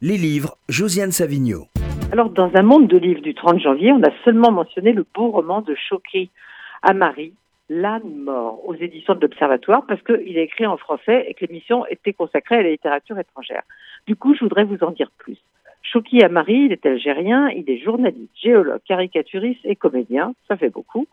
Les livres, Josiane Savigno. Alors, dans un monde de livres du 30 janvier, on a seulement mentionné le beau roman de Chokri Amari, L'âne mort, aux éditions de l'Observatoire, parce qu'il est écrit en français et que l'émission était consacrée à la littérature étrangère. Du coup, je voudrais vous en dire plus. Choki Amari, il est algérien, il est journaliste, géologue, caricaturiste et comédien, ça fait beaucoup.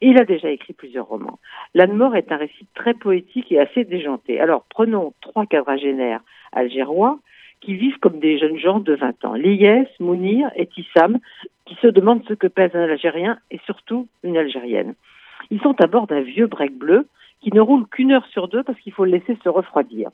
Il a déjà écrit plusieurs romans. L'âne mort est un récit très poétique et assez déjanté. Alors, prenons trois quadragénaires algérois qui vivent comme des jeunes gens de 20 ans. Lies, Mounir et Tissam, qui se demandent ce que pèse un Algérien et surtout une Algérienne. Ils sont à bord d'un vieux break bleu qui ne roule qu'une heure sur deux parce qu'il faut le laisser se refroidir.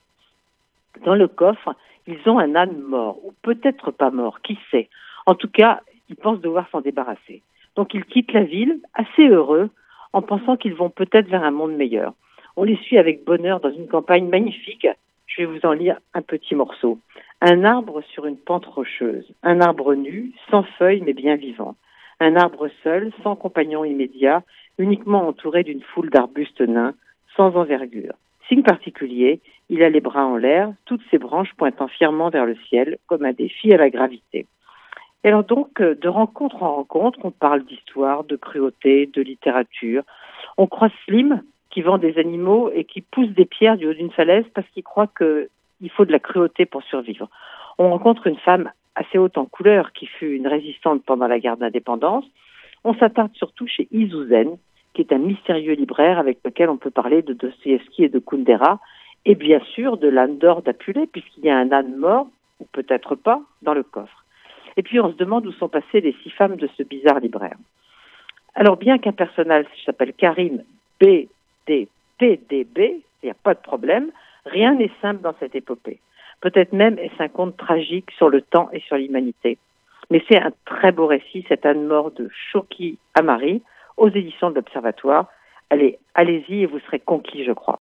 Dans le coffre, ils ont un âne mort, ou peut-être pas mort, qui sait. En tout cas, ils pensent devoir s'en débarrasser. Donc ils quittent la ville, assez heureux, en pensant qu'ils vont peut-être vers un monde meilleur. On les suit avec bonheur dans une campagne magnifique. Je vais vous en lire un petit morceau. Un arbre sur une pente rocheuse, un arbre nu, sans feuilles mais bien vivant. Un arbre seul, sans compagnon immédiat, uniquement entouré d'une foule d'arbustes nains, sans envergure. Signe particulier, il a les bras en l'air, toutes ses branches pointant fièrement vers le ciel, comme un défi à la gravité. Et alors donc, euh, de rencontre en rencontre, on parle d'histoire, de cruauté, de littérature. On croise Slim, qui vend des animaux et qui pousse des pierres du haut d'une falaise parce qu'il croit que il faut de la cruauté pour survivre. On rencontre une femme assez haute en couleur qui fut une résistante pendant la guerre d'indépendance. On s'attarde surtout chez Izouzen, qui est un mystérieux libraire avec lequel on peut parler de Dostoevsky et de Kundera, et bien sûr de l'âne d'or d'Apulé, puisqu'il y a un âne mort, ou peut-être pas, dans le coffre. Et puis on se demande où sont passées les six femmes de ce bizarre libraire. Alors bien qu'un personnage s'appelle Karim BDPDB, il n'y a pas de problème, Rien n'est simple dans cette épopée. Peut-être même est-ce un conte tragique sur le temps et sur l'humanité. Mais c'est un très beau récit, cette âne mort de Choki Amari, aux éditions de l'Observatoire. Allez, allez-y et vous serez conquis, je crois.